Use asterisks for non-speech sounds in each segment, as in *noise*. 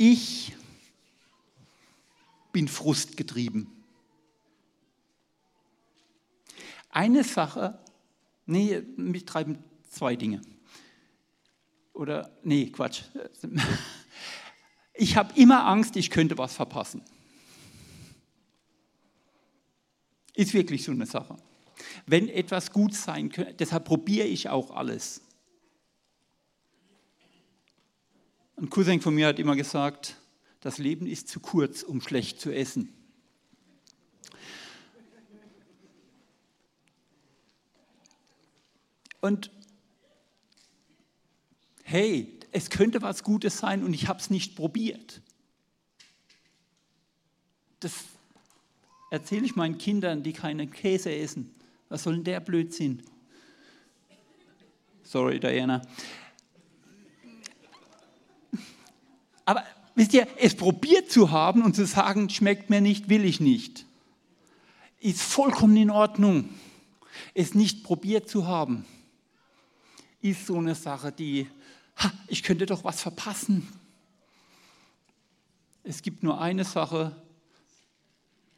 Ich bin frustgetrieben. Eine Sache, nee, mich treiben zwei Dinge. Oder, nee, Quatsch. Ich habe immer Angst, ich könnte was verpassen. Ist wirklich so eine Sache. Wenn etwas gut sein könnte, deshalb probiere ich auch alles. Ein Cousin von mir hat immer gesagt, das Leben ist zu kurz, um schlecht zu essen. Und hey, es könnte was Gutes sein und ich habe es nicht probiert. Das erzähle ich meinen Kindern, die keinen Käse essen. Was soll denn der Blödsinn? Sorry, Diana. Aber wisst ihr, es probiert zu haben und zu sagen, schmeckt mir nicht, will ich nicht, ist vollkommen in Ordnung. Es nicht probiert zu haben, ist so eine Sache, die, ha, ich könnte doch was verpassen. Es gibt nur eine Sache,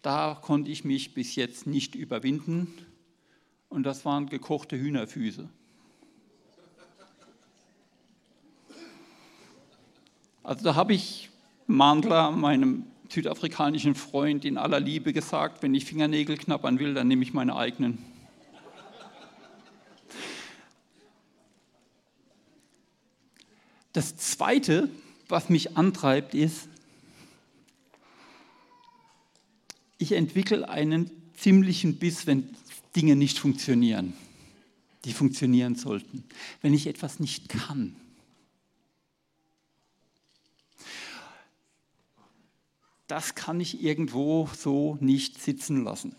da konnte ich mich bis jetzt nicht überwinden und das waren gekochte Hühnerfüße. Also da habe ich Mandler, meinem südafrikanischen Freund, in aller Liebe gesagt, wenn ich Fingernägel knabbern will, dann nehme ich meine eigenen. Das Zweite, was mich antreibt, ist, ich entwickle einen ziemlichen Biss, wenn Dinge nicht funktionieren, die funktionieren sollten. Wenn ich etwas nicht kann. Das kann ich irgendwo so nicht sitzen lassen.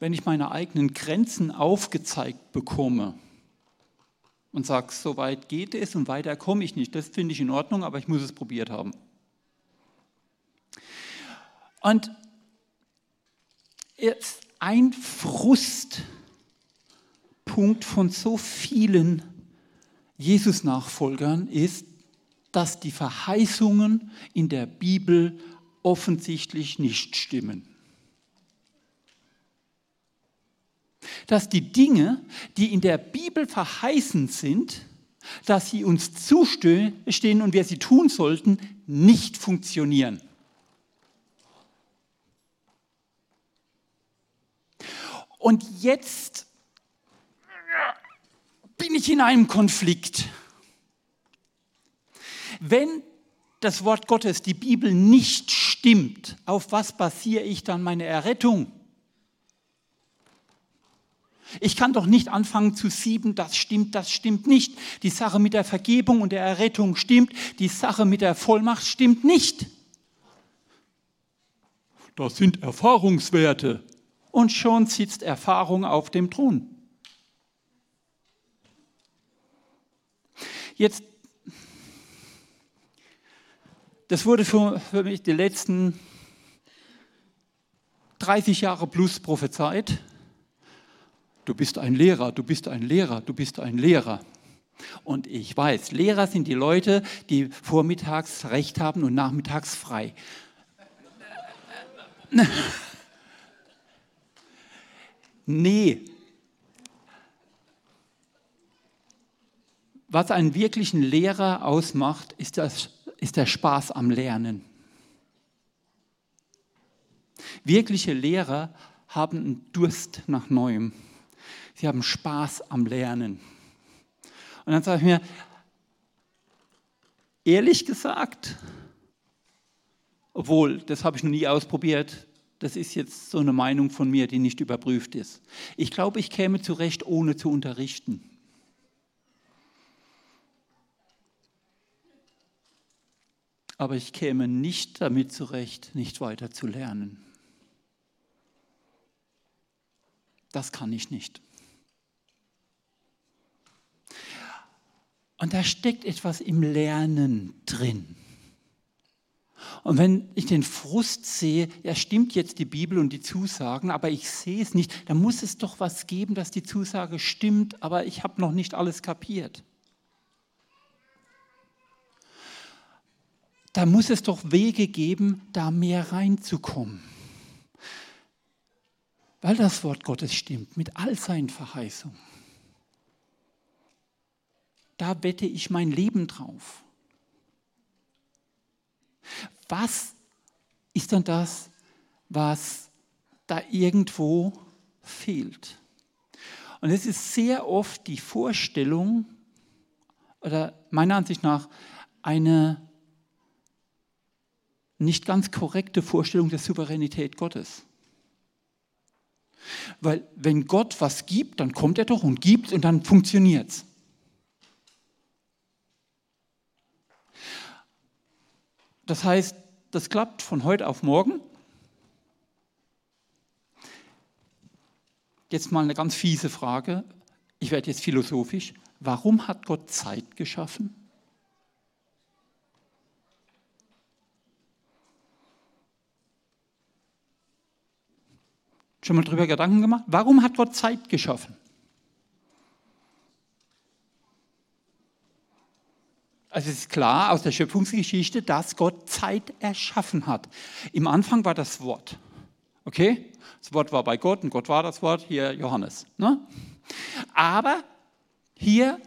Wenn ich meine eigenen Grenzen aufgezeigt bekomme und sage, so weit geht es und weiter komme ich nicht, das finde ich in Ordnung, aber ich muss es probiert haben. Und jetzt ein Frustpunkt von so vielen Jesus-Nachfolgern ist, dass die Verheißungen in der Bibel offensichtlich nicht stimmen. Dass die Dinge, die in der Bibel verheißen sind, dass sie uns zustehen und wir sie tun sollten, nicht funktionieren. Und jetzt bin ich in einem Konflikt. Wenn das Wort Gottes, die Bibel nicht stimmt, auf was basiere ich dann meine Errettung? Ich kann doch nicht anfangen zu sieben, das stimmt, das stimmt nicht. Die Sache mit der Vergebung und der Errettung stimmt, die Sache mit der Vollmacht stimmt nicht. Das sind Erfahrungswerte und schon sitzt Erfahrung auf dem Thron. Jetzt, das wurde für, für mich die letzten 30 Jahre plus prophezeit. Du bist ein Lehrer, du bist ein Lehrer, du bist ein Lehrer. Und ich weiß, Lehrer sind die Leute, die vormittags Recht haben und nachmittags frei. *laughs* Nee. Was einen wirklichen Lehrer ausmacht, ist, das, ist der Spaß am Lernen. Wirkliche Lehrer haben einen Durst nach Neuem. Sie haben Spaß am Lernen. Und dann sage ich mir, ehrlich gesagt, obwohl, das habe ich noch nie ausprobiert, das ist jetzt so eine Meinung von mir, die nicht überprüft ist. Ich glaube, ich käme zurecht, ohne zu unterrichten. Aber ich käme nicht damit zurecht, nicht weiter zu lernen. Das kann ich nicht. Und da steckt etwas im Lernen drin. Und wenn ich den Frust sehe, ja stimmt jetzt die Bibel und die Zusagen, aber ich sehe es nicht, dann muss es doch was geben, dass die Zusage stimmt, aber ich habe noch nicht alles kapiert. Da muss es doch Wege geben, da mehr reinzukommen. Weil das Wort Gottes stimmt, mit all seinen Verheißungen. Da wette ich mein Leben drauf. Was ist dann das, was da irgendwo fehlt? Und es ist sehr oft die Vorstellung, oder meiner Ansicht nach eine nicht ganz korrekte Vorstellung der Souveränität Gottes. Weil wenn Gott was gibt, dann kommt er doch und gibt und dann funktioniert es. Das heißt, das klappt von heute auf morgen. Jetzt mal eine ganz fiese Frage. Ich werde jetzt philosophisch. Warum hat Gott Zeit geschaffen? Schon mal darüber Gedanken gemacht? Warum hat Gott Zeit geschaffen? Also es ist klar aus der Schöpfungsgeschichte, dass Gott Zeit erschaffen hat. Im Anfang war das Wort. Okay? Das Wort war bei Gott und Gott war das Wort, hier Johannes. Ne? Aber hier,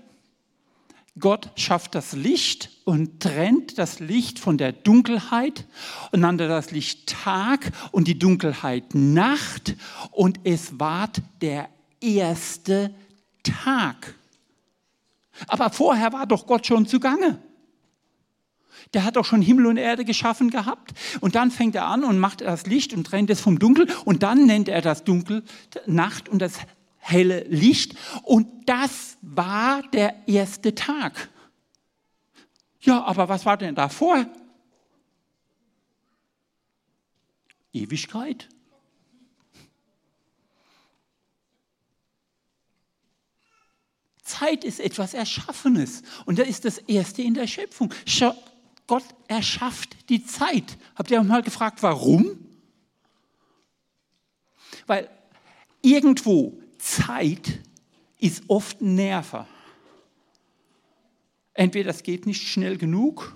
Gott schafft das Licht und trennt das Licht von der Dunkelheit und nannte das Licht Tag und die Dunkelheit Nacht und es ward der erste Tag. Aber vorher war doch Gott schon zugange. Der hat doch schon Himmel und Erde geschaffen gehabt. Und dann fängt er an und macht das Licht und trennt es vom Dunkel. Und dann nennt er das Dunkel Nacht und das helle Licht. Und das war der erste Tag. Ja, aber was war denn davor? Ewigkeit. Zeit ist etwas Erschaffenes und das ist das Erste in der Schöpfung. Gott erschafft die Zeit. Habt ihr auch mal gefragt, warum? Weil irgendwo Zeit ist oft ein Nerver. Entweder es geht nicht schnell genug,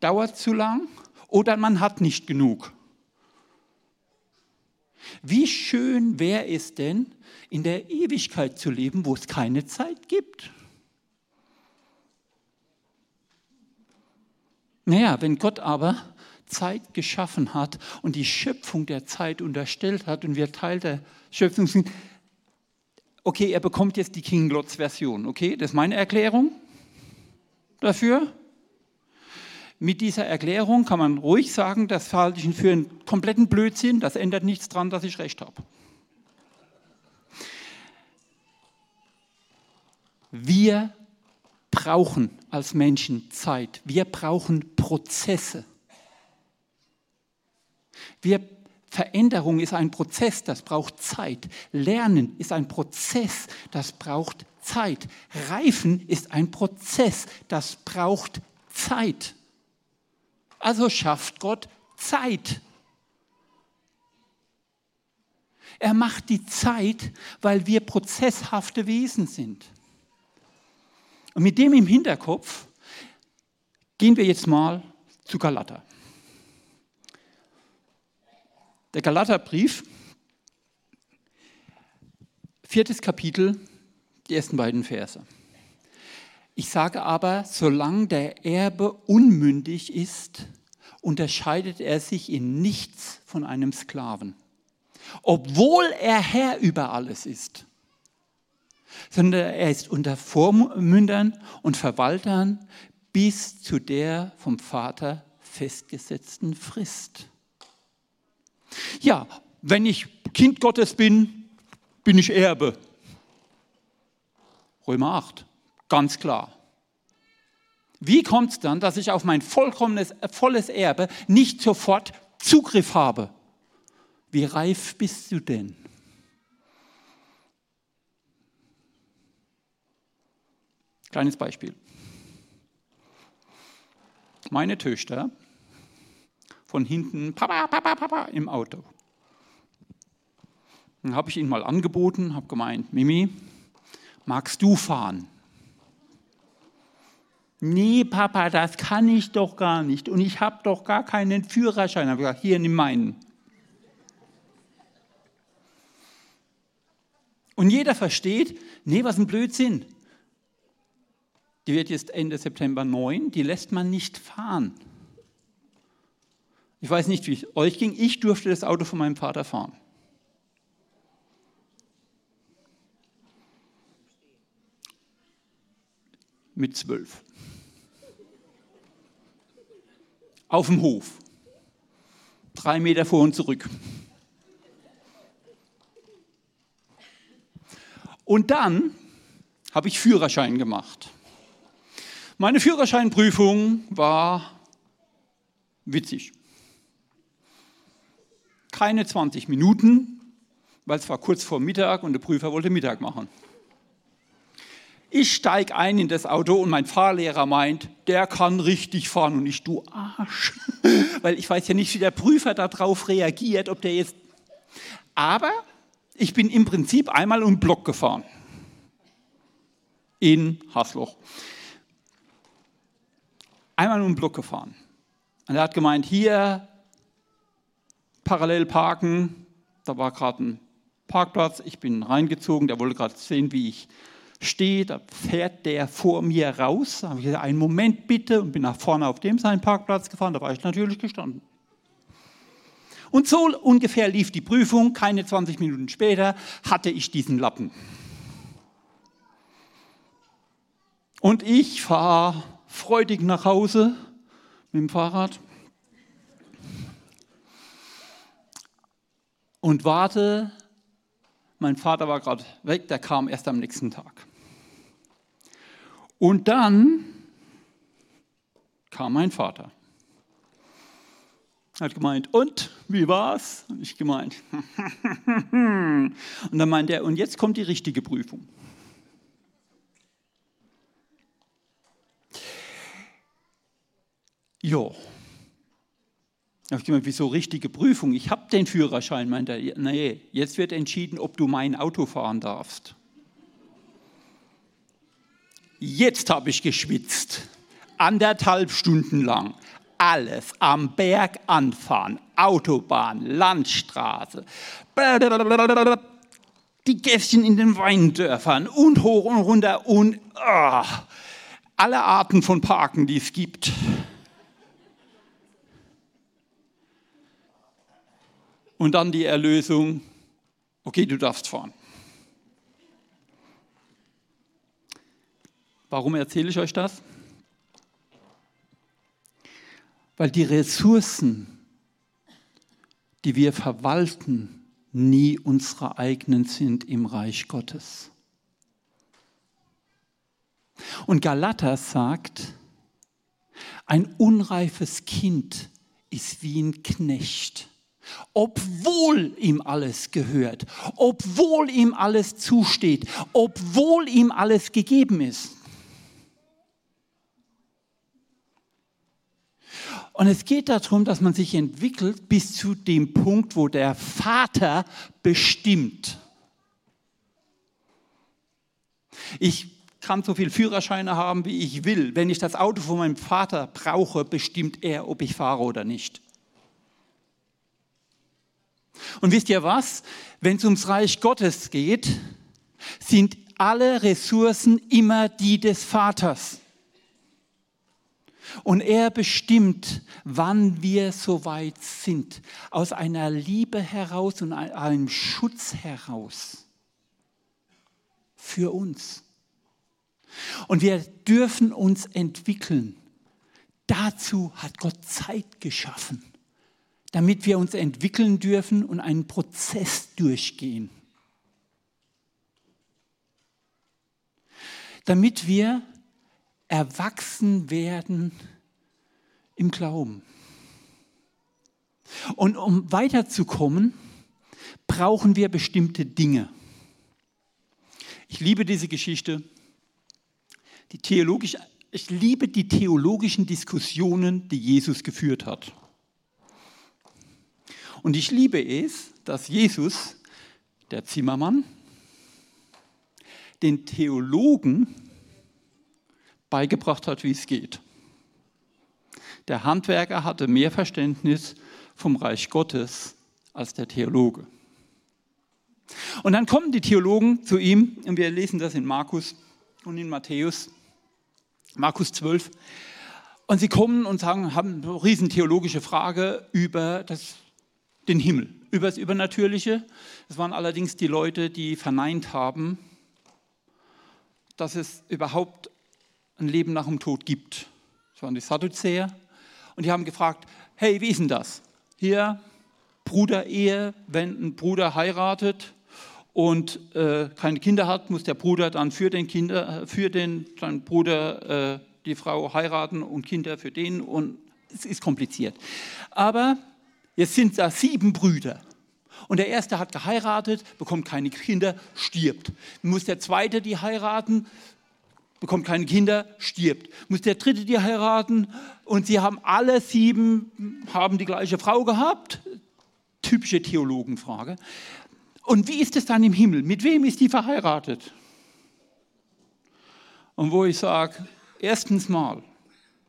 dauert zu lang oder man hat nicht genug. Wie schön wäre es denn, in der Ewigkeit zu leben, wo es keine Zeit gibt? Naja, wenn Gott aber Zeit geschaffen hat und die Schöpfung der Zeit unterstellt hat und wir Teil der Schöpfung sind, okay, er bekommt jetzt die King Lots Version, okay, das ist meine Erklärung dafür. Mit dieser Erklärung kann man ruhig sagen, das halte ich für einen kompletten Blödsinn, das ändert nichts daran, dass ich recht habe. Wir brauchen als Menschen Zeit. Wir brauchen Prozesse. Wir, Veränderung ist ein Prozess, das braucht Zeit. Lernen ist ein Prozess, das braucht Zeit. Reifen ist ein Prozess, das braucht Zeit. Also schafft Gott Zeit. Er macht die Zeit, weil wir prozesshafte Wesen sind. Und mit dem im Hinterkopf gehen wir jetzt mal zu Galater. Der Galaterbrief, viertes Kapitel, die ersten beiden Verse. Ich sage aber, solange der Erbe unmündig ist, unterscheidet er sich in nichts von einem Sklaven, obwohl er Herr über alles ist, sondern er ist unter Vormündern und Verwaltern bis zu der vom Vater festgesetzten Frist. Ja, wenn ich Kind Gottes bin, bin ich Erbe. Römer 8. Ganz klar. Wie kommt es dann, dass ich auf mein vollkommenes, volles Erbe nicht sofort Zugriff habe? Wie reif bist du denn? Kleines Beispiel. Meine Töchter von hinten, Papa, Papa, Papa, im Auto. Dann habe ich ihnen mal angeboten, habe gemeint, Mimi, magst du fahren? Nee, Papa, das kann ich doch gar nicht. Und ich habe doch gar keinen Führerschein. Habe ich gesagt, hier, nimm meinen. Und jeder versteht, nee, was ein Blödsinn. Die wird jetzt Ende September 9, die lässt man nicht fahren. Ich weiß nicht, wie es euch ging. Ich durfte das Auto von meinem Vater fahren. Mit zwölf. Auf dem Hof. Drei Meter vor und zurück. Und dann habe ich Führerschein gemacht. Meine Führerscheinprüfung war witzig keine 20 Minuten, weil es war kurz vor Mittag und der Prüfer wollte Mittag machen. Ich steige ein in das Auto und mein Fahrlehrer meint, der kann richtig fahren und ich, du Arsch. *laughs* Weil ich weiß ja nicht, wie der Prüfer darauf reagiert, ob der jetzt. Aber ich bin im Prinzip einmal um den Block gefahren. In Hasloch. Einmal um den Block gefahren. Und er hat gemeint, hier parallel parken. Da war gerade ein Parkplatz. Ich bin reingezogen. Der wollte gerade sehen, wie ich stehe. Da fährt der vor mir raus. Da habe ich gesagt, einen Moment bitte und bin nach vorne auf dem seinen Parkplatz gefahren. Da war ich natürlich gestanden. Und so ungefähr lief die Prüfung. Keine 20 Minuten später hatte ich diesen Lappen. Und ich fahre freudig nach Hause mit dem Fahrrad. Und warte. Mein Vater war gerade weg, der kam erst am nächsten Tag. Und dann kam mein Vater. Hat gemeint, und wie war's? Und ich gemeint, *laughs* und dann meint er, und jetzt kommt die richtige Prüfung. Jo, da habe ich gemeint, wieso richtige Prüfung? Ich habe den Führerschein. Meint er, nee, jetzt wird entschieden, ob du mein Auto fahren darfst. Jetzt habe ich geschwitzt. Anderthalb Stunden lang. Alles am Berg anfahren. Autobahn, Landstraße. Die Gästchen in den Weindörfern und hoch und runter und oh, alle Arten von Parken, die es gibt. Und dann die Erlösung, okay, du darfst fahren. Warum erzähle ich euch das? Weil die Ressourcen, die wir verwalten, nie unsere eigenen sind im Reich Gottes. Und Galater sagt, ein unreifes Kind ist wie ein Knecht obwohl ihm alles gehört, obwohl ihm alles zusteht, obwohl ihm alles gegeben ist. Und es geht darum, dass man sich entwickelt bis zu dem Punkt, wo der Vater bestimmt. Ich kann so viele Führerscheine haben, wie ich will. Wenn ich das Auto von meinem Vater brauche, bestimmt er, ob ich fahre oder nicht. Und wisst ihr was? Wenn es ums Reich Gottes geht, sind alle Ressourcen immer die des Vaters. Und er bestimmt, wann wir soweit sind, aus einer Liebe heraus und einem Schutz heraus für uns. Und wir dürfen uns entwickeln. Dazu hat Gott Zeit geschaffen damit wir uns entwickeln dürfen und einen Prozess durchgehen. Damit wir erwachsen werden im Glauben. Und um weiterzukommen, brauchen wir bestimmte Dinge. Ich liebe diese Geschichte. Die theologisch, ich liebe die theologischen Diskussionen, die Jesus geführt hat. Und ich liebe es, dass Jesus, der Zimmermann, den Theologen beigebracht hat, wie es geht. Der Handwerker hatte mehr Verständnis vom Reich Gottes als der Theologe. Und dann kommen die Theologen zu ihm, und wir lesen das in Markus und in Matthäus, Markus 12. Und sie kommen und sagen, haben eine riesen theologische Frage über das, den Himmel, über das Übernatürliche. Das waren allerdings die Leute, die verneint haben, dass es überhaupt ein Leben nach dem Tod gibt. Das waren die Sadduzäer. Und die haben gefragt, hey, wie ist denn das? Hier, Bruderehe, wenn ein Bruder heiratet und äh, keine Kinder hat, muss der Bruder dann für den, Kinder, für den seinen Bruder äh, die Frau heiraten und Kinder für den und es ist kompliziert. Aber jetzt sind da sieben Brüder. Und der erste hat geheiratet, bekommt keine Kinder, stirbt. Muss der zweite die heiraten, bekommt keine Kinder, stirbt. Muss der dritte die heiraten und sie haben alle sieben haben die gleiche Frau gehabt. Typische Theologenfrage. Und wie ist es dann im Himmel? Mit wem ist die verheiratet? Und wo ich sage, erstens mal,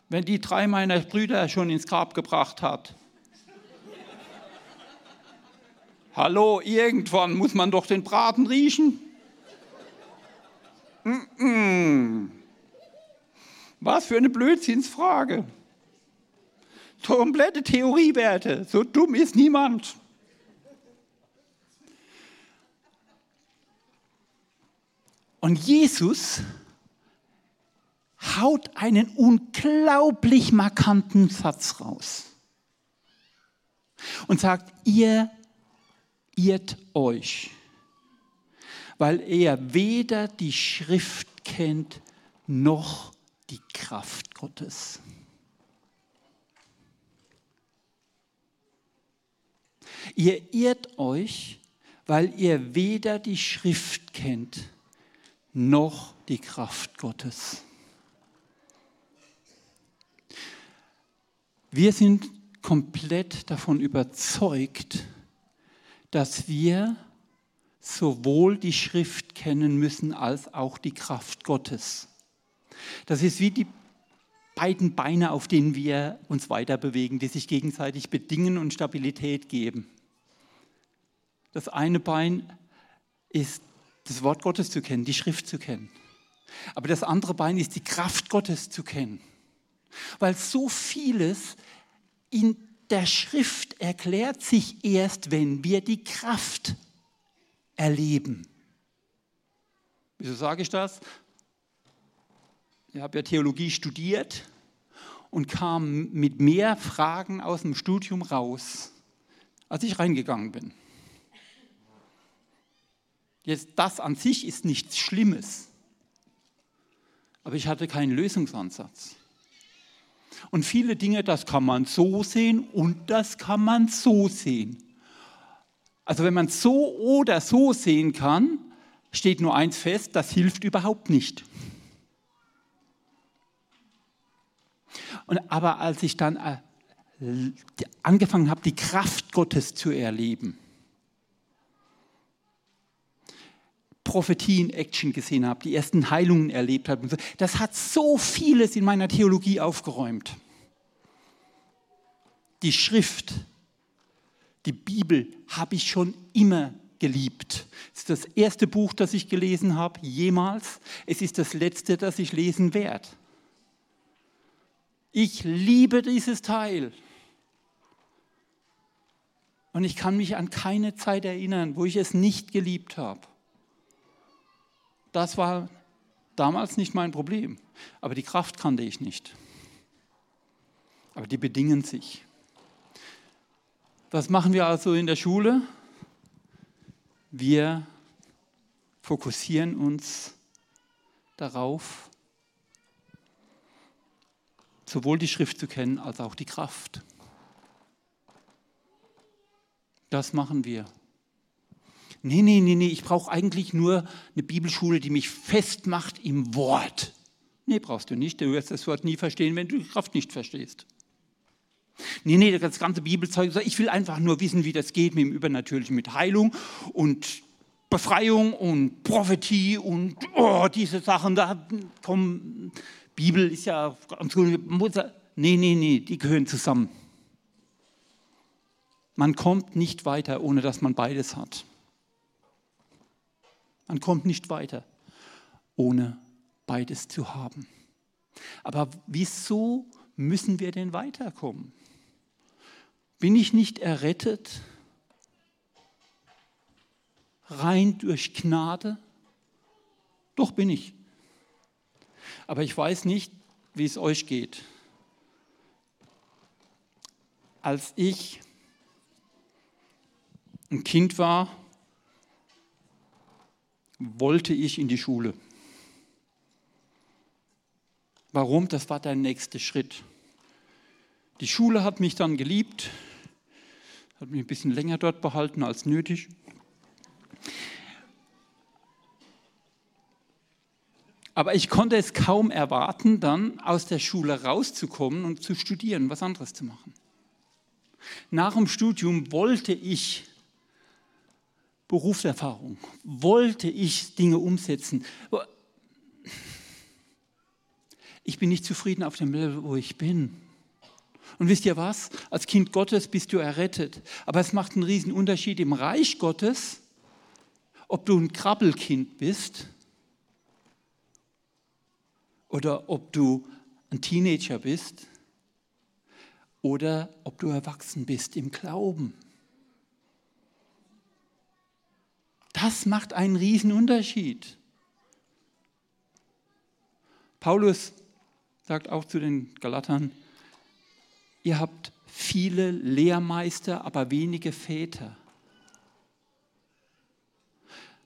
wenn die drei meiner Brüder schon ins Grab gebracht hat, hallo, irgendwann muss man doch den Braten riechen. Was für eine Blödsinnsfrage. Komplette Theoriewerte. So dumm ist niemand. Und Jesus haut einen unglaublich markanten Satz raus und sagt, ihr irrt euch weil er weder die Schrift kennt noch die Kraft Gottes. Ihr irrt euch, weil ihr weder die Schrift kennt noch die Kraft Gottes. Wir sind komplett davon überzeugt, dass wir sowohl die Schrift kennen müssen als auch die Kraft Gottes. Das ist wie die beiden Beine, auf denen wir uns weiter bewegen, die sich gegenseitig bedingen und Stabilität geben. Das eine Bein ist das Wort Gottes zu kennen, die Schrift zu kennen. Aber das andere Bein ist die Kraft Gottes zu kennen. Weil so vieles in der Schrift erklärt sich erst, wenn wir die Kraft erleben. Wieso sage ich das? Ich habe ja Theologie studiert und kam mit mehr Fragen aus dem Studium raus, als ich reingegangen bin. Jetzt, das an sich ist nichts Schlimmes, aber ich hatte keinen Lösungsansatz. Und viele Dinge, das kann man so sehen und das kann man so sehen. Also wenn man so oder so sehen kann, steht nur eins fest, das hilft überhaupt nicht. Und, aber als ich dann äh, angefangen habe, die Kraft Gottes zu erleben, Prophetie in Action gesehen habe, die ersten Heilungen erlebt habe, das hat so vieles in meiner Theologie aufgeräumt. Die Schrift die Bibel habe ich schon immer geliebt. Es ist das erste Buch, das ich gelesen habe, jemals. Es ist das letzte, das ich lesen werde. Ich liebe dieses Teil. Und ich kann mich an keine Zeit erinnern, wo ich es nicht geliebt habe. Das war damals nicht mein Problem. Aber die Kraft kannte ich nicht. Aber die bedingen sich. Was machen wir also in der Schule? Wir fokussieren uns darauf, sowohl die Schrift zu kennen als auch die Kraft. Das machen wir. Nee, nee, nee, nee, ich brauche eigentlich nur eine Bibelschule, die mich festmacht im Wort. Nee, brauchst du nicht. Du wirst das Wort nie verstehen, wenn du die Kraft nicht verstehst. Nee, nee, das ganze Bibelzeug, ich will einfach nur wissen, wie das geht mit dem Übernatürlichen, mit Heilung und Befreiung und Prophetie und oh, diese Sachen, da kommen Bibel ist ja ganz gut. Nee, nee, nee, die gehören zusammen. Man kommt nicht weiter, ohne dass man beides hat. Man kommt nicht weiter, ohne beides zu haben. Aber wieso müssen wir denn weiterkommen? Bin ich nicht errettet rein durch Gnade? Doch bin ich. Aber ich weiß nicht, wie es euch geht. Als ich ein Kind war, wollte ich in die Schule. Warum? Das war der nächste Schritt. Die Schule hat mich dann geliebt, hat mich ein bisschen länger dort behalten als nötig. Aber ich konnte es kaum erwarten, dann aus der Schule rauszukommen und zu studieren, was anderes zu machen. Nach dem Studium wollte ich Berufserfahrung, wollte ich Dinge umsetzen. Ich bin nicht zufrieden auf dem Level, wo ich bin. Und wisst ihr was? Als Kind Gottes bist du errettet. Aber es macht einen riesen Unterschied im Reich Gottes, ob du ein Krabbelkind bist oder ob du ein Teenager bist oder ob du erwachsen bist im Glauben. Das macht einen riesen Unterschied. Paulus sagt auch zu den Galatern, ihr habt viele Lehrmeister, aber wenige Väter.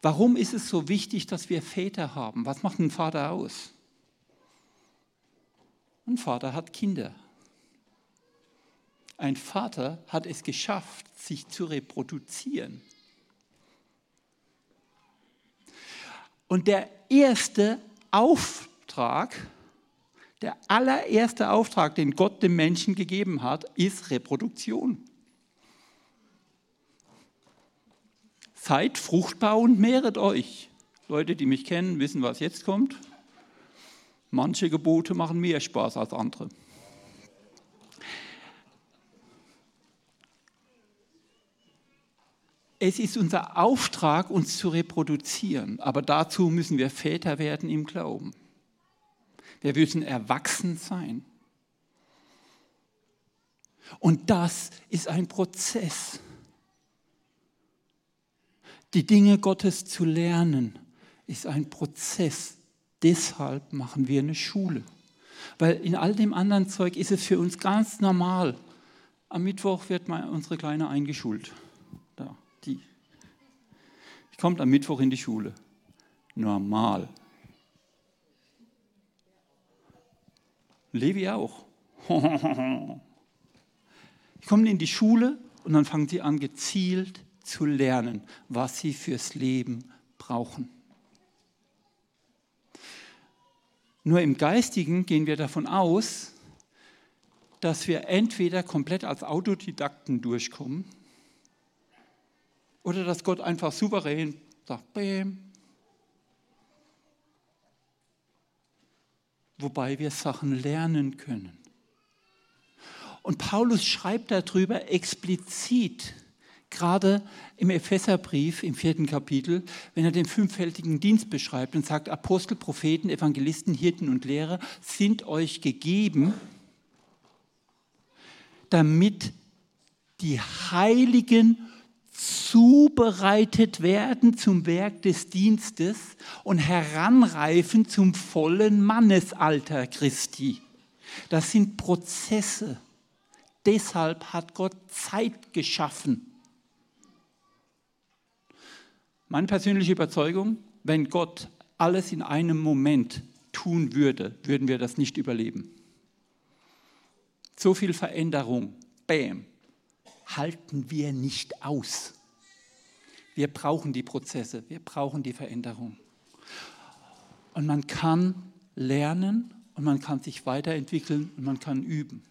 Warum ist es so wichtig, dass wir Väter haben? Was macht ein Vater aus? Ein Vater hat Kinder. Ein Vater hat es geschafft, sich zu reproduzieren. Und der erste Auftrag, der allererste Auftrag, den Gott dem Menschen gegeben hat, ist Reproduktion. Seid fruchtbar und mehret euch. Leute, die mich kennen, wissen, was jetzt kommt. Manche Gebote machen mehr Spaß als andere. Es ist unser Auftrag, uns zu reproduzieren, aber dazu müssen wir Väter werden im Glauben. Wir müssen erwachsen sein. Und das ist ein Prozess. Die Dinge Gottes zu lernen, ist ein Prozess deshalb machen wir eine Schule. Weil in all dem anderen Zeug ist es für uns ganz normal. Am Mittwoch wird mal unsere Kleine eingeschult. Die. Die kommt am Mittwoch in die Schule. Normal. Levi auch. *laughs* Die kommen in die Schule und dann fangen sie an, gezielt zu lernen, was sie fürs Leben brauchen. Nur im Geistigen gehen wir davon aus, dass wir entweder komplett als Autodidakten durchkommen oder dass Gott einfach souverän sagt, Bäm. Wobei wir Sachen lernen können. Und Paulus schreibt darüber explizit, gerade im Epheserbrief im vierten Kapitel, wenn er den fünffältigen Dienst beschreibt und sagt, Apostel, Propheten, Evangelisten, Hirten und Lehrer sind euch gegeben, damit die Heiligen zubereitet werden zum Werk des Dienstes und heranreifen zum vollen Mannesalter Christi. Das sind Prozesse. Deshalb hat Gott Zeit geschaffen meine persönliche Überzeugung, wenn Gott alles in einem Moment tun würde, würden wir das nicht überleben. So viel Veränderung, bam, halten wir nicht aus. Wir brauchen die Prozesse, wir brauchen die Veränderung. Und man kann lernen und man kann sich weiterentwickeln und man kann üben.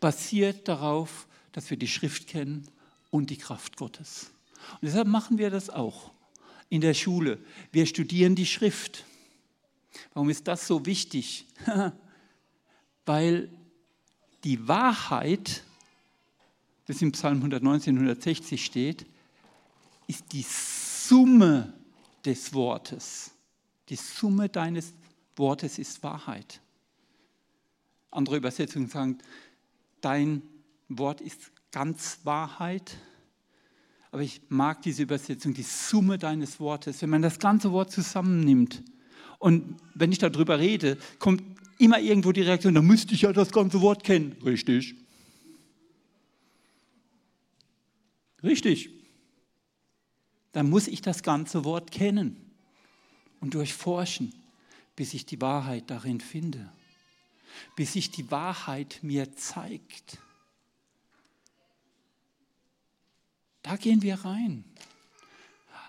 Basiert darauf, dass wir die Schrift kennen und die Kraft Gottes. Und deshalb machen wir das auch in der Schule. Wir studieren die Schrift. Warum ist das so wichtig? *laughs* Weil die Wahrheit, das im Psalm 119, 160 steht, ist die Summe des Wortes. Die Summe deines Wortes ist Wahrheit. Andere Übersetzungen sagen, dein Wort ist ganz Wahrheit. Aber ich mag diese Übersetzung, die Summe deines Wortes. Wenn man das ganze Wort zusammennimmt und wenn ich darüber rede, kommt immer irgendwo die Reaktion, da müsste ich ja das ganze Wort kennen. Richtig. Richtig. Dann muss ich das ganze Wort kennen und durchforschen, bis ich die Wahrheit darin finde, bis sich die Wahrheit mir zeigt. Da gehen wir rein.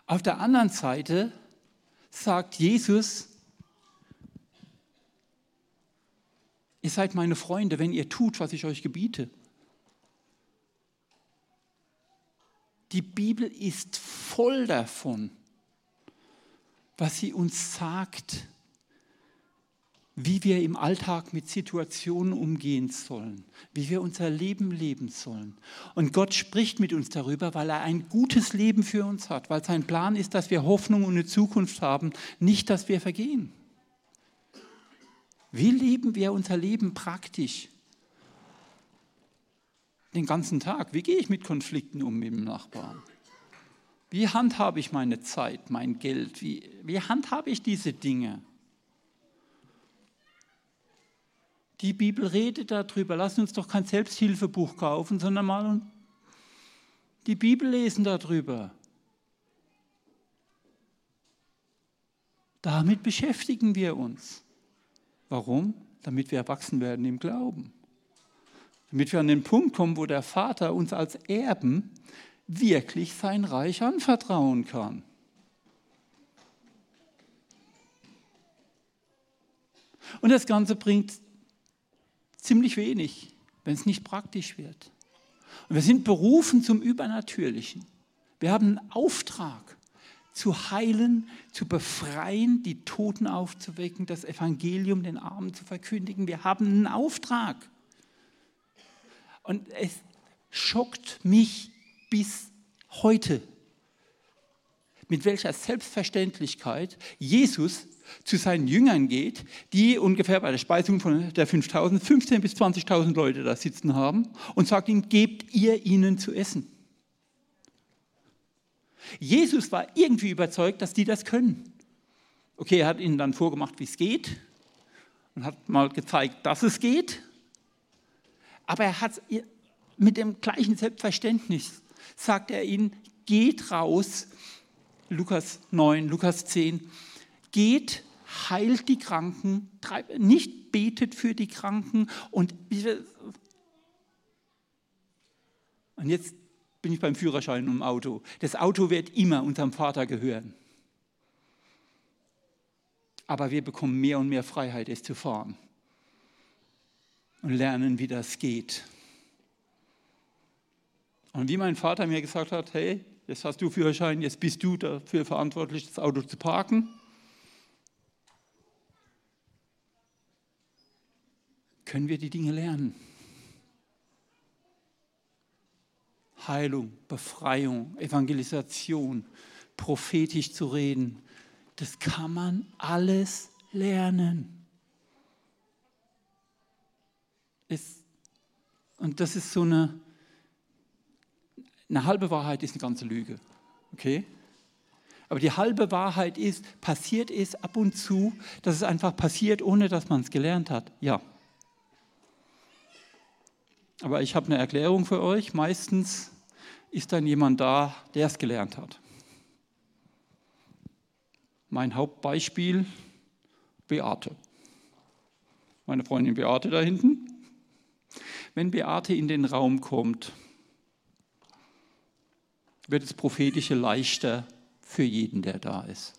Auf der anderen Seite sagt Jesus, Ihr seid meine Freunde, wenn ihr tut, was ich euch gebiete. Die Bibel ist voll davon, was sie uns sagt, wie wir im Alltag mit Situationen umgehen sollen, wie wir unser Leben leben sollen. Und Gott spricht mit uns darüber, weil er ein gutes Leben für uns hat, weil sein Plan ist, dass wir Hoffnung und eine Zukunft haben, nicht, dass wir vergehen. Wie leben wir unser Leben praktisch? Den ganzen Tag. Wie gehe ich mit Konflikten um mit dem Nachbarn? Wie handhabe ich meine Zeit, mein Geld? Wie, wie handhabe ich diese Dinge? Die Bibel redet darüber. Lass uns doch kein Selbsthilfebuch kaufen, sondern mal die Bibel lesen darüber. Damit beschäftigen wir uns. Warum? Damit wir erwachsen werden im Glauben. Damit wir an den Punkt kommen, wo der Vater uns als Erben wirklich sein Reich anvertrauen kann. Und das Ganze bringt ziemlich wenig, wenn es nicht praktisch wird. Und wir sind berufen zum Übernatürlichen. Wir haben einen Auftrag zu heilen, zu befreien, die Toten aufzuwecken, das Evangelium den Armen zu verkündigen. Wir haben einen Auftrag. Und es schockt mich bis heute, mit welcher Selbstverständlichkeit Jesus zu seinen Jüngern geht, die ungefähr bei der Speisung von der 5000 15.000 bis 20.000 Leute da sitzen haben und sagt ihnen, gebt ihr ihnen zu essen. Jesus war irgendwie überzeugt, dass die das können. Okay, er hat ihnen dann vorgemacht, wie es geht und hat mal gezeigt, dass es geht. Aber er hat mit dem gleichen Selbstverständnis, sagt er ihnen, geht raus, Lukas 9, Lukas 10, geht, heilt die Kranken, nicht betet für die Kranken und, und jetzt bin ich beim Führerschein im Auto. Das Auto wird immer unserem Vater gehören. Aber wir bekommen mehr und mehr Freiheit, es zu fahren. Und lernen, wie das geht. Und wie mein Vater mir gesagt hat, hey, jetzt hast du Führerschein, jetzt bist du dafür verantwortlich, das Auto zu parken. Können wir die Dinge lernen? Heilung, Befreiung, Evangelisation, prophetisch zu reden. Das kann man alles lernen. Es, und das ist so eine, eine halbe Wahrheit ist eine ganze Lüge. Okay? Aber die halbe Wahrheit ist, passiert es ab und zu, dass es einfach passiert, ohne dass man es gelernt hat. Ja. Aber ich habe eine Erklärung für euch. Meistens ist dann jemand da, der es gelernt hat. Mein Hauptbeispiel, Beate. Meine Freundin Beate da hinten. Wenn Beate in den Raum kommt, wird das Prophetische leichter für jeden, der da ist.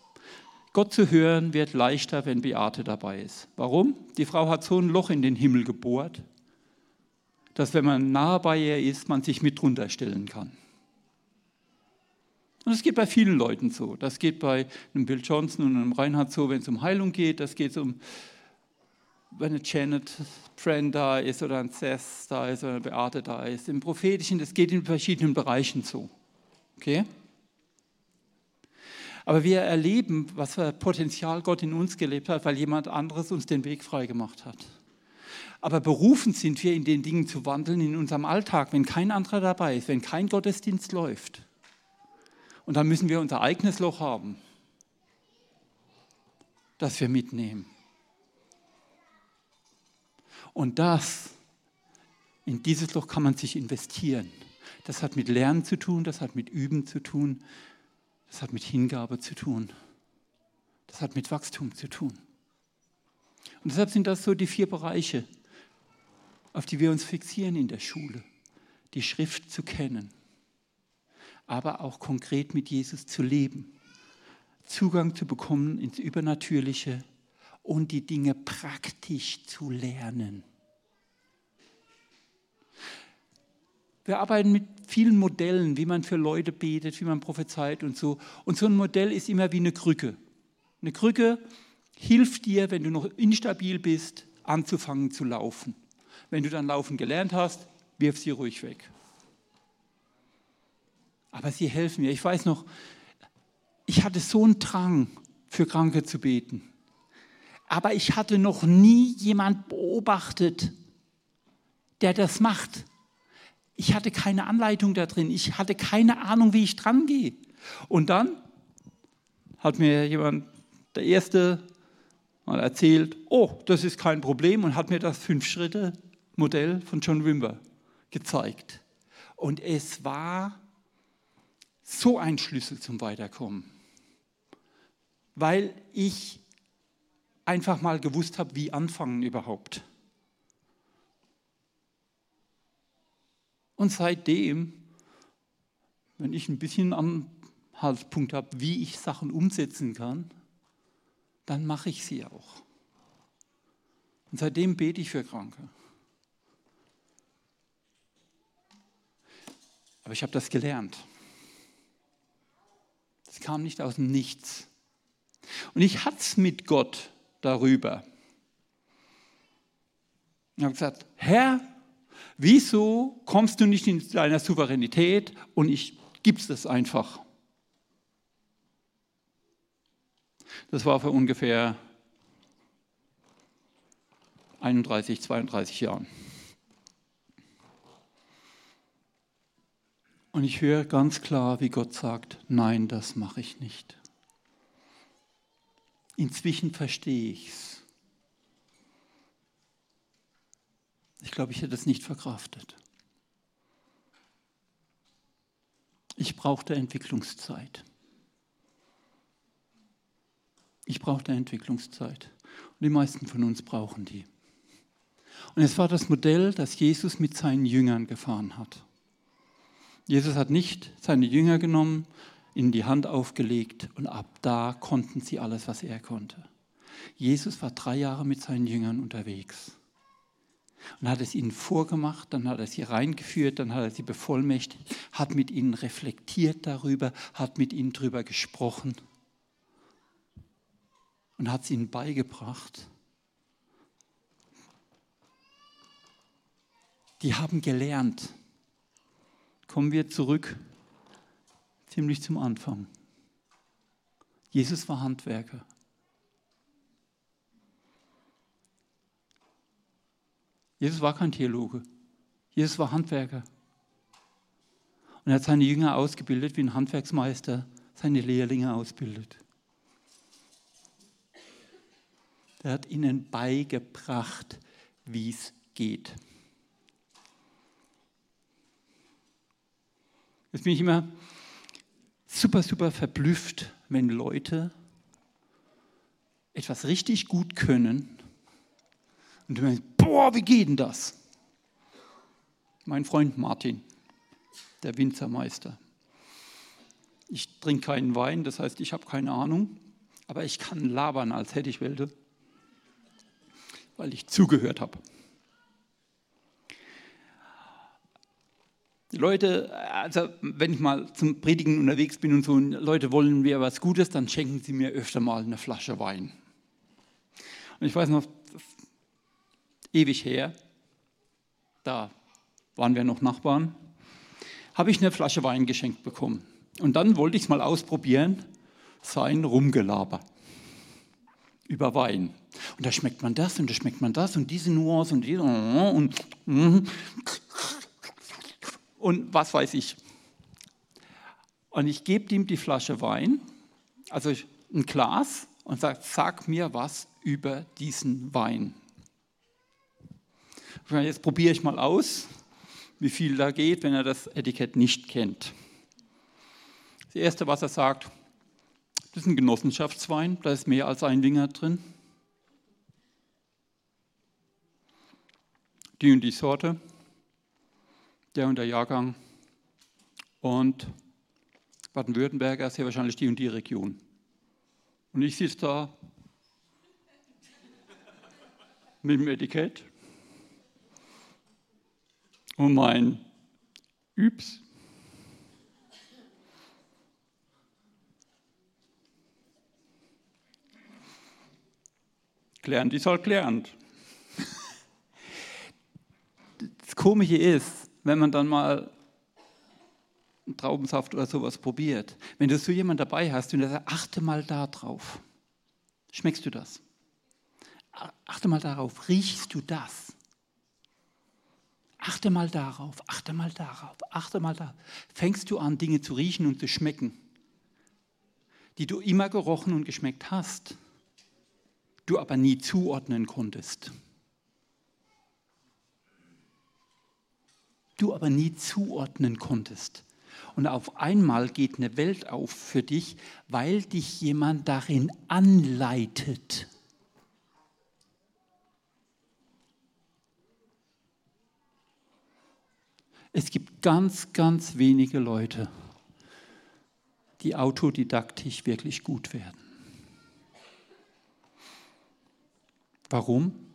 Gott zu hören wird leichter, wenn Beate dabei ist. Warum? Die Frau hat so ein Loch in den Himmel gebohrt, dass wenn man nahe bei ihr ist, man sich mit drunter stellen kann. Und das geht bei vielen Leuten so. Das geht bei einem Bill Johnson und einem Reinhard so, wenn es um Heilung geht. Das geht um, wenn eine Janet Friend da ist oder ein Seth da ist oder eine Beate da ist. Im Prophetischen, das geht in verschiedenen Bereichen so. Okay? Aber wir erleben, was für Potenzial Gott in uns gelebt hat, weil jemand anderes uns den Weg freigemacht hat. Aber berufen sind wir, in den Dingen zu wandeln in unserem Alltag, wenn kein anderer dabei ist, wenn kein Gottesdienst läuft. Und dann müssen wir unser eigenes Loch haben, das wir mitnehmen. Und das, in dieses Loch kann man sich investieren. Das hat mit Lernen zu tun, das hat mit Üben zu tun, das hat mit Hingabe zu tun, das hat mit Wachstum zu tun. Und deshalb sind das so die vier Bereiche, auf die wir uns fixieren in der Schule. Die Schrift zu kennen, aber auch konkret mit Jesus zu leben, Zugang zu bekommen ins Übernatürliche und die Dinge praktisch zu lernen. Wir arbeiten mit vielen Modellen, wie man für Leute betet, wie man prophezeit und so. Und so ein Modell ist immer wie eine Krücke. Eine Krücke hilft dir, wenn du noch instabil bist, anzufangen zu laufen. Wenn du dann laufen gelernt hast, wirf sie ruhig weg. Aber sie helfen mir. Ich weiß noch, ich hatte so einen Drang, für Kranke zu beten. Aber ich hatte noch nie jemand beobachtet, der das macht. Ich hatte keine Anleitung da drin. Ich hatte keine Ahnung, wie ich dran gehe. Und dann hat mir jemand, der Erste, mal erzählt, oh, das ist kein Problem und hat mir das fünf Schritte Modell von John Wimber gezeigt. Und es war so ein Schlüssel zum Weiterkommen, weil ich einfach mal gewusst habe, wie anfangen überhaupt. Und seitdem, wenn ich ein bisschen Anhaltspunkt habe, wie ich Sachen umsetzen kann, dann mache ich sie auch. Und seitdem bete ich für Kranke. Aber ich habe das gelernt. Das kam nicht aus dem Nichts. Und ich hatte es mit Gott darüber. Ich habe gesagt, Herr, wieso kommst du nicht in deiner Souveränität und ich gib's das einfach? Das war vor ungefähr 31, 32 Jahren. Und ich höre ganz klar, wie Gott sagt, nein, das mache ich nicht. Inzwischen verstehe ich es. Ich glaube, ich hätte es nicht verkraftet. Ich brauchte Entwicklungszeit. Ich brauchte Entwicklungszeit. Und die meisten von uns brauchen die. Und es war das Modell, das Jesus mit seinen Jüngern gefahren hat. Jesus hat nicht seine Jünger genommen, ihnen die Hand aufgelegt und ab da konnten sie alles, was er konnte. Jesus war drei Jahre mit seinen Jüngern unterwegs und hat es ihnen vorgemacht, dann hat er sie reingeführt, dann hat er sie bevollmächtigt, hat mit ihnen reflektiert darüber, hat mit ihnen darüber gesprochen und hat es ihnen beigebracht. Die haben gelernt, kommen wir zurück ziemlich zum Anfang. Jesus war Handwerker. Jesus war kein Theologe. Jesus war Handwerker. Und er hat seine Jünger ausgebildet, wie ein Handwerksmeister seine Lehrlinge ausbildet. Er hat ihnen beigebracht, wie es geht. Jetzt bin ich immer super, super verblüfft, wenn Leute etwas richtig gut können und du denkst, boah, wie geht denn das? Mein Freund Martin, der Winzermeister. Ich trinke keinen Wein, das heißt, ich habe keine Ahnung, aber ich kann labern, als hätte ich Welt, weil ich zugehört habe. Leute, also wenn ich mal zum Predigen unterwegs bin und so, und Leute wollen mir was Gutes, dann schenken sie mir öfter mal eine Flasche Wein. Und ich weiß noch, ewig her, da waren wir noch Nachbarn, habe ich eine Flasche Wein geschenkt bekommen. Und dann wollte ich es mal ausprobieren, sein Rumgelaber über Wein. Und da schmeckt man das und da schmeckt man das und diese Nuance und diese und, und, und was weiß ich. Und ich gebe ihm die Flasche Wein, also ein Glas, und sage, sag mir was über diesen Wein. Jetzt probiere ich mal aus, wie viel da geht, wenn er das Etikett nicht kennt. Das Erste, was er sagt, das ist ein Genossenschaftswein, da ist mehr als ein Winger drin. Die und die Sorte, der und der Jahrgang und Baden-Württemberger ist ja wahrscheinlich die und die Region. Und ich sitze da mit dem Etikett und mein Übs. Gelernt ist halt gelernt. Das Komische ist, wenn man dann mal Traubensaft oder sowas probiert, wenn du so jemanden dabei hast und der sagt, achte mal da drauf. Schmeckst du das? Achte mal darauf, riechst du das? Achte mal darauf, achte mal darauf, achte mal darauf. Fängst du an, Dinge zu riechen und zu schmecken, die du immer gerochen und geschmeckt hast, du aber nie zuordnen konntest. Du aber nie zuordnen konntest. Und auf einmal geht eine Welt auf für dich, weil dich jemand darin anleitet. Es gibt ganz, ganz wenige Leute, die autodidaktisch wirklich gut werden. Warum?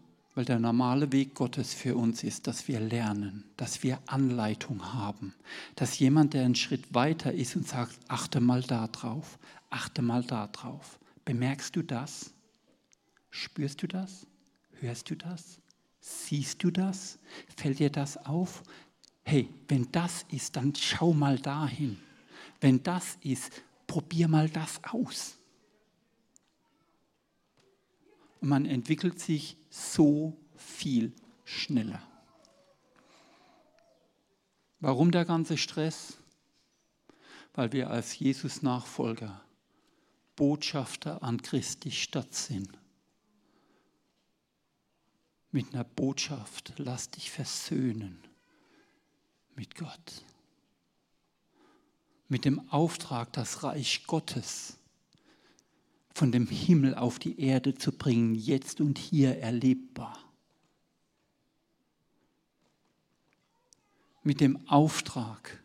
Weil der normale Weg Gottes für uns ist, dass wir lernen, dass wir Anleitung haben, dass jemand, der einen Schritt weiter ist und sagt, achte mal da drauf, achte mal da drauf. Bemerkst du das? Spürst du das? Hörst du das? Siehst du das? Fällt dir das auf? Hey, wenn das ist, dann schau mal dahin. Wenn das ist, probier mal das aus. Und man entwickelt sich so viel schneller. Warum der ganze Stress? Weil wir als Jesus-Nachfolger Botschafter an Christi Stadt sind. Mit einer Botschaft, lass dich versöhnen mit Gott. Mit dem Auftrag, das Reich Gottes von dem Himmel auf die Erde zu bringen, jetzt und hier erlebbar. Mit dem Auftrag,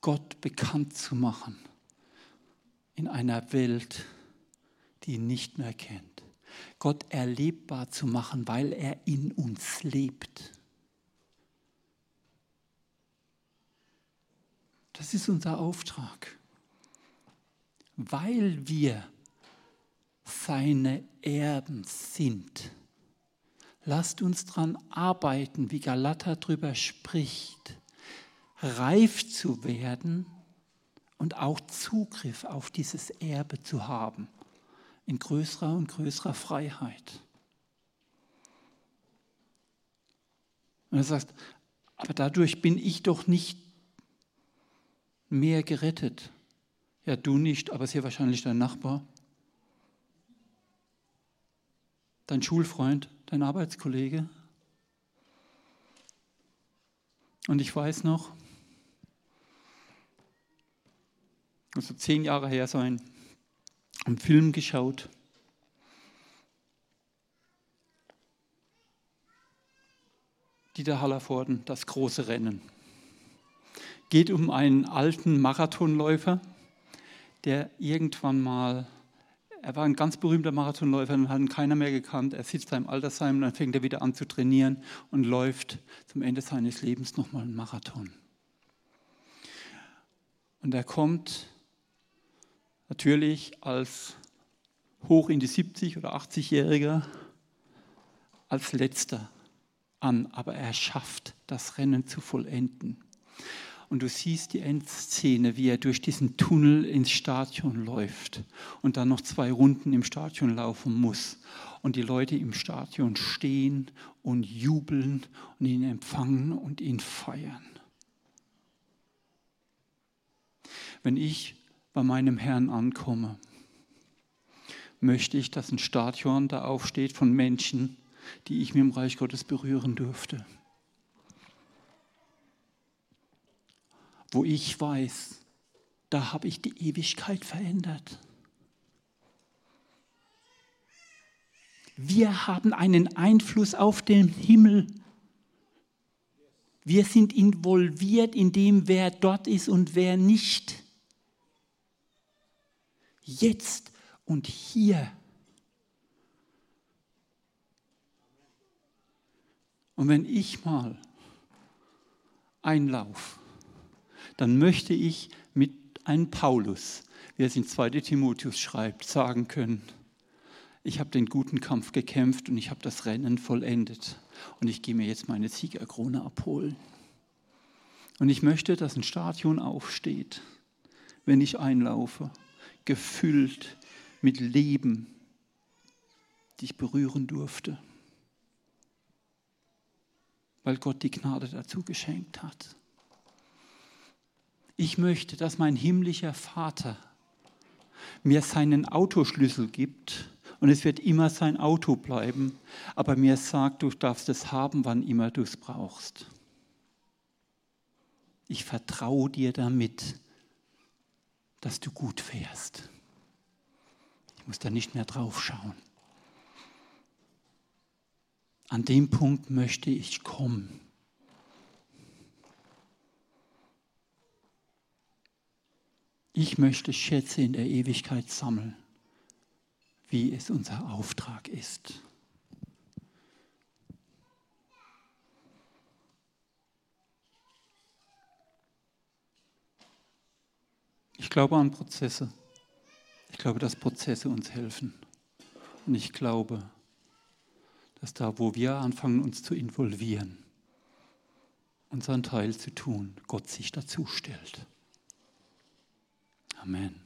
Gott bekannt zu machen in einer Welt, die ihn nicht mehr kennt. Gott erlebbar zu machen, weil er in uns lebt. Das ist unser Auftrag. Weil wir seine Erben sind. Lasst uns daran arbeiten, wie Galater darüber spricht, reif zu werden und auch Zugriff auf dieses Erbe zu haben, in größerer und größerer Freiheit. Und er sagt, aber dadurch bin ich doch nicht mehr gerettet. Ja, du nicht, aber sehr wahrscheinlich dein Nachbar. Dein Schulfreund, dein Arbeitskollege. Und ich weiß noch, muss so zehn Jahre her sein, einen Film geschaut. Dieter Hallervorden, das große Rennen. Geht um einen alten Marathonläufer, der irgendwann mal er war ein ganz berühmter Marathonläufer, den hat ihn keiner mehr gekannt. Er sitzt da im Altersheim, dann fängt er wieder an zu trainieren und läuft zum Ende seines Lebens nochmal einen Marathon. Und er kommt natürlich als hoch in die 70 oder 80-Jähriger als letzter an, aber er schafft das Rennen zu vollenden. Und du siehst die Endszene, wie er durch diesen Tunnel ins Stadion läuft und dann noch zwei Runden im Stadion laufen muss. Und die Leute im Stadion stehen und jubeln und ihn empfangen und ihn feiern. Wenn ich bei meinem Herrn ankomme, möchte ich, dass ein Stadion da aufsteht von Menschen, die ich mit dem Reich Gottes berühren durfte. Wo ich weiß, da habe ich die Ewigkeit verändert. Wir haben einen Einfluss auf den Himmel. Wir sind involviert in dem, wer dort ist und wer nicht. Jetzt und hier. Und wenn ich mal einlaufe, dann möchte ich mit einem Paulus, wie er es in 2 Timotheus schreibt, sagen können, ich habe den guten Kampf gekämpft und ich habe das Rennen vollendet und ich gehe mir jetzt meine Siegerkrone abholen. Und ich möchte, dass ein Stadion aufsteht, wenn ich einlaufe, gefüllt mit Leben, die ich berühren durfte weil Gott die Gnade dazu geschenkt hat. Ich möchte, dass mein himmlischer Vater mir seinen Autoschlüssel gibt und es wird immer sein Auto bleiben, aber mir sagt, du darfst es haben, wann immer du es brauchst. Ich vertraue dir damit, dass du gut fährst. Ich muss da nicht mehr drauf schauen. An dem Punkt möchte ich kommen. Ich möchte Schätze in der Ewigkeit sammeln, wie es unser Auftrag ist. Ich glaube an Prozesse. Ich glaube, dass Prozesse uns helfen. Und ich glaube, dass da, wo wir anfangen, uns zu involvieren, unseren Teil zu tun, Gott sich dazu stellt. Amen.